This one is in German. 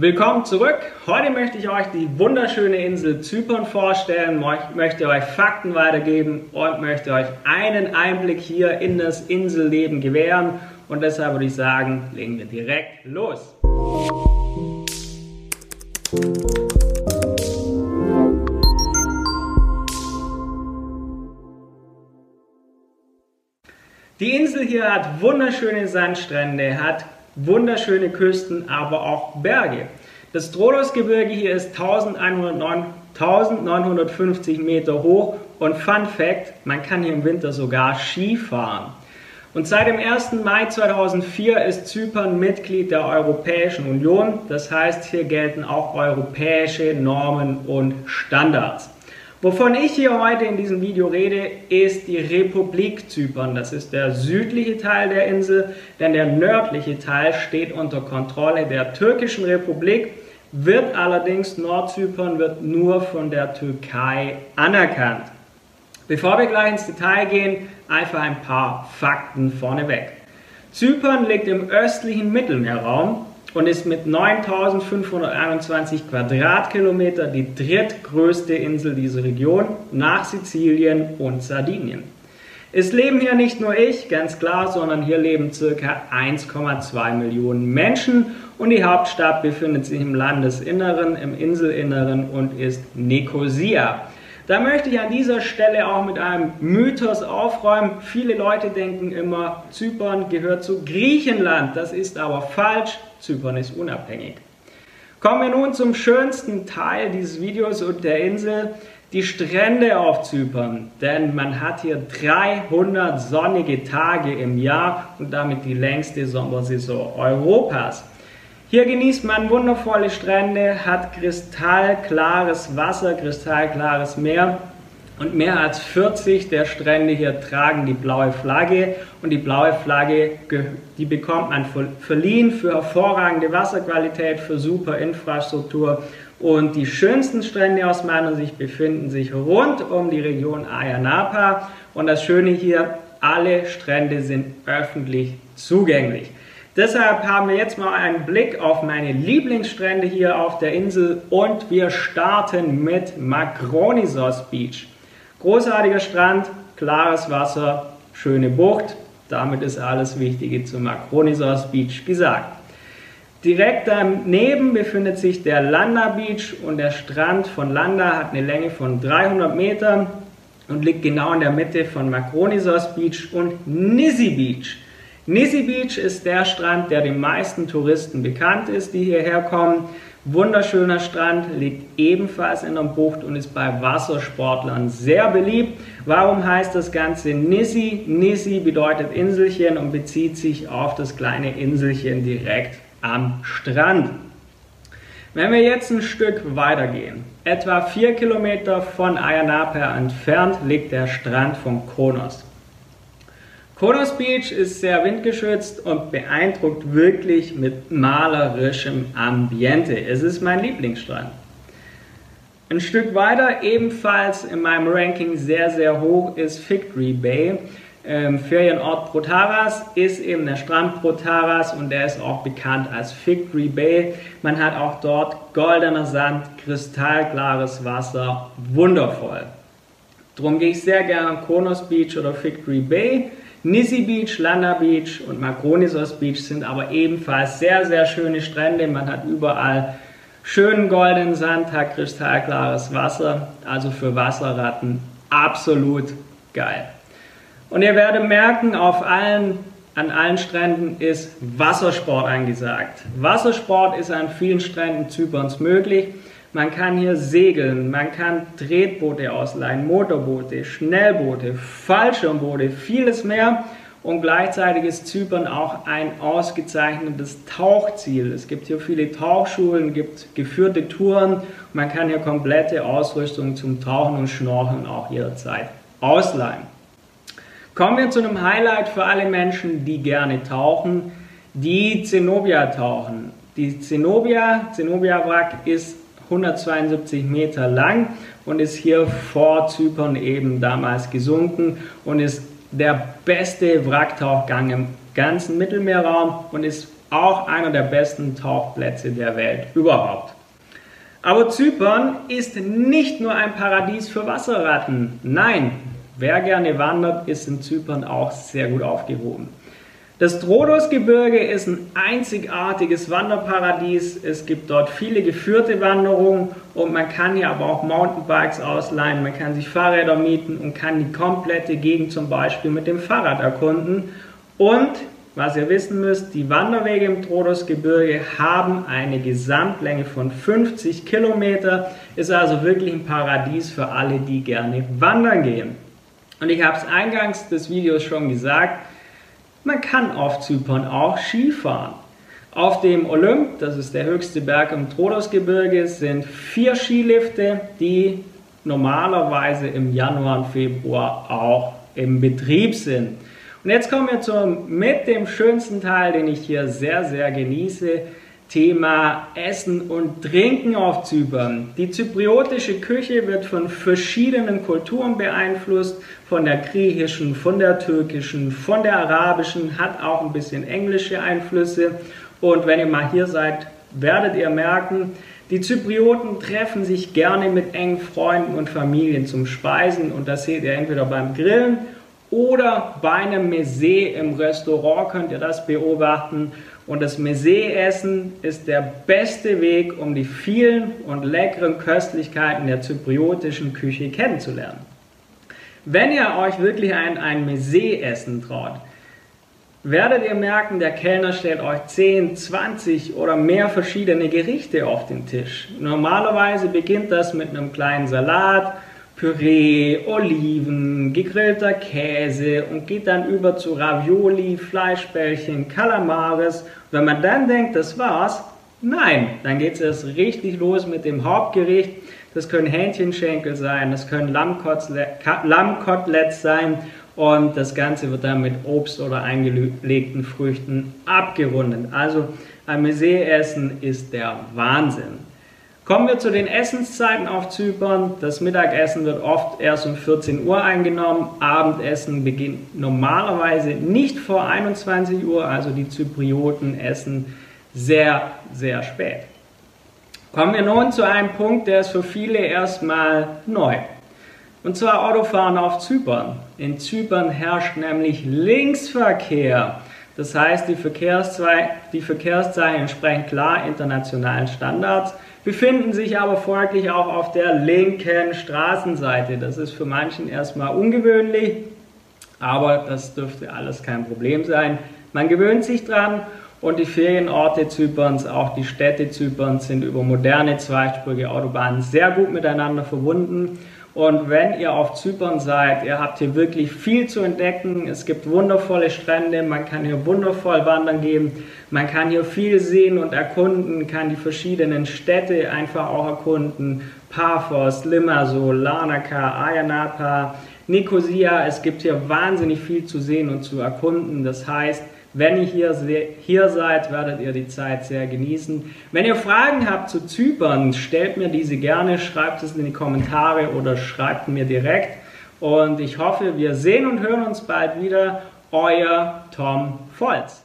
Willkommen zurück. Heute möchte ich euch die wunderschöne Insel Zypern vorstellen, möchte euch Fakten weitergeben und möchte euch einen Einblick hier in das Inselleben gewähren. Und deshalb würde ich sagen, legen wir direkt los. Die Insel hier hat wunderschöne Sandstrände, hat wunderschöne Küsten, aber auch Berge. Das Trolosgebirge hier ist 1950 Meter hoch und Fun Fact, man kann hier im Winter sogar Ski fahren. Und seit dem 1. Mai 2004 ist Zypern Mitglied der Europäischen Union. Das heißt, hier gelten auch europäische Normen und Standards. Wovon ich hier heute in diesem Video rede, ist die Republik Zypern. Das ist der südliche Teil der Insel, denn der nördliche Teil steht unter Kontrolle der türkischen Republik, wird allerdings Nordzypern wird nur von der Türkei anerkannt. Bevor wir gleich ins Detail gehen, einfach ein paar Fakten vorneweg. Zypern liegt im östlichen Mittelmeerraum und ist mit 9521 Quadratkilometer die drittgrößte Insel dieser Region nach Sizilien und Sardinien. Es leben hier nicht nur ich, ganz klar, sondern hier leben ca. 1,2 Millionen Menschen und die Hauptstadt befindet sich im Landesinneren, im Inselinneren und ist Nicosia. Da möchte ich an dieser Stelle auch mit einem Mythos aufräumen. Viele Leute denken immer, Zypern gehört zu Griechenland. Das ist aber falsch. Zypern ist unabhängig. Kommen wir nun zum schönsten Teil dieses Videos und der Insel, die Strände auf Zypern. Denn man hat hier 300 sonnige Tage im Jahr und damit die längste Sommersaison Europas. Hier genießt man wundervolle Strände, hat kristallklares Wasser, kristallklares Meer. Und mehr als 40 der Strände hier tragen die blaue Flagge. Und die blaue Flagge, die bekommt man verliehen für hervorragende Wasserqualität, für super Infrastruktur. Und die schönsten Strände aus meiner Sicht befinden sich rund um die Region Ayanapa. Und das Schöne hier, alle Strände sind öffentlich zugänglich. Deshalb haben wir jetzt mal einen Blick auf meine Lieblingsstrände hier auf der Insel und wir starten mit Makronisos Beach. Großartiger Strand, klares Wasser, schöne Bucht. Damit ist alles Wichtige zu Makronisos Beach gesagt. Direkt daneben befindet sich der Landa Beach und der Strand von Landa hat eine Länge von 300 Metern und liegt genau in der Mitte von Makronisos Beach und Nisi Beach. Nisi Beach ist der Strand, der den meisten Touristen bekannt ist, die hierher kommen. Wunderschöner Strand, liegt ebenfalls in der Bucht und ist bei Wassersportlern sehr beliebt. Warum heißt das Ganze Nisi? Nisi bedeutet Inselchen und bezieht sich auf das kleine Inselchen direkt am Strand. Wenn wir jetzt ein Stück weitergehen, etwa vier Kilometer von Ayanapa entfernt liegt der Strand von Kronos. Konos Beach ist sehr windgeschützt und beeindruckt wirklich mit malerischem Ambiente. Es ist mein Lieblingsstrand. Ein Stück weiter, ebenfalls in meinem Ranking sehr, sehr hoch, ist Tree Bay. Ähm, Ferienort Protaras ist eben der Strand Protaras und der ist auch bekannt als Tree Bay. Man hat auch dort goldener Sand, kristallklares Wasser, wundervoll. Darum gehe ich sehr gerne an Konos Beach oder Tree Bay. Nisi Beach, Landa Beach und Makronisos Beach sind aber ebenfalls sehr, sehr schöne Strände. Man hat überall schönen goldenen Sand, hat kristallklares Wasser. Also für Wasserratten absolut geil. Und ihr werdet merken, auf allen, an allen Stränden ist Wassersport angesagt. Wassersport ist an vielen Stränden Zyperns möglich. Man kann hier segeln, man kann Tretboote ausleihen, Motorboote, Schnellboote, Fallschirmboote, vieles mehr. Und gleichzeitig ist Zypern auch ein ausgezeichnetes Tauchziel. Es gibt hier viele Tauchschulen, gibt geführte Touren. Man kann hier komplette Ausrüstung zum Tauchen und Schnorcheln auch jederzeit ausleihen. Kommen wir zu einem Highlight für alle Menschen, die gerne tauchen, die Zenobia tauchen. Die Zenobia, Zenobia Wrack ist 172 Meter lang und ist hier vor Zypern eben damals gesunken und ist der beste Wracktauchgang im ganzen Mittelmeerraum und ist auch einer der besten Tauchplätze der Welt überhaupt. Aber Zypern ist nicht nur ein Paradies für Wasserratten. Nein, wer gerne wandert, ist in Zypern auch sehr gut aufgehoben. Das Trhodosgebirge ist ein einzigartiges Wanderparadies. Es gibt dort viele geführte Wanderungen und man kann hier aber auch Mountainbikes ausleihen, man kann sich Fahrräder mieten und kann die komplette Gegend zum Beispiel mit dem Fahrrad erkunden. Und was ihr wissen müsst, die Wanderwege im Trhodosgebirge haben eine Gesamtlänge von 50 Kilometer, ist also wirklich ein Paradies für alle, die gerne wandern gehen. Und ich habe es eingangs des Videos schon gesagt, man kann auf Zypern auch Skifahren. Auf dem Olymp, das ist der höchste Berg im Trodosgebirge, sind vier Skilifte, die normalerweise im Januar und Februar auch im Betrieb sind. Und jetzt kommen wir zum mit dem schönsten Teil, den ich hier sehr, sehr genieße. Thema Essen und Trinken auf Zypern. Die zypriotische Küche wird von verschiedenen Kulturen beeinflusst, von der griechischen, von der türkischen, von der arabischen, hat auch ein bisschen englische Einflüsse. Und wenn ihr mal hier seid, werdet ihr merken, die Zyprioten treffen sich gerne mit engen Freunden und Familien zum Speisen und das seht ihr entweder beim Grillen oder bei einem Mese im Restaurant könnt ihr das beobachten und das Mese-Essen ist der beste Weg, um die vielen und leckeren Köstlichkeiten der zypriotischen Küche kennenzulernen. Wenn ihr euch wirklich ein, ein Mese-Essen traut, werdet ihr merken, der Kellner stellt euch 10, 20 oder mehr verschiedene Gerichte auf den Tisch. Normalerweise beginnt das mit einem kleinen Salat, Püree, Oliven, gegrillter Käse und geht dann über zu Ravioli, Fleischbällchen, Kalamares. Wenn man dann denkt, das war's, nein, dann geht es erst richtig los mit dem Hauptgericht. Das können Hähnchenschenkel sein, das können Lammkoteletts sein und das Ganze wird dann mit Obst oder eingelegten Früchten abgerundet. Also ein Mese-Essen ist der Wahnsinn. Kommen wir zu den Essenszeiten auf Zypern. Das Mittagessen wird oft erst um 14 Uhr eingenommen. Abendessen beginnt normalerweise nicht vor 21 Uhr, also die Zyprioten essen sehr, sehr spät. Kommen wir nun zu einem Punkt, der ist für viele erstmal neu. Und zwar Autofahren auf Zypern. In Zypern herrscht nämlich Linksverkehr. Das heißt, die, Verkehrszei die Verkehrszeichen entsprechen klar internationalen Standards befinden sich aber folglich auch auf der linken Straßenseite. Das ist für manchen erstmal ungewöhnlich, aber das dürfte alles kein Problem sein. Man gewöhnt sich dran und die Ferienorte Zyperns, auch die Städte Zyperns sind über moderne zweispurige Autobahnen sehr gut miteinander verbunden. Und wenn ihr auf Zypern seid, ihr habt hier wirklich viel zu entdecken. Es gibt wundervolle Strände, man kann hier wundervoll wandern gehen, man kann hier viel sehen und erkunden, kann die verschiedenen Städte einfach auch erkunden. Paphos, Limassol, Larnaca, Ayanapa, Nicosia. Es gibt hier wahnsinnig viel zu sehen und zu erkunden. Das heißt, wenn ihr hier, hier seid, werdet ihr die Zeit sehr genießen. Wenn ihr Fragen habt zu Zypern, stellt mir diese gerne, schreibt es in die Kommentare oder schreibt mir direkt. Und ich hoffe, wir sehen und hören uns bald wieder. Euer Tom Volz.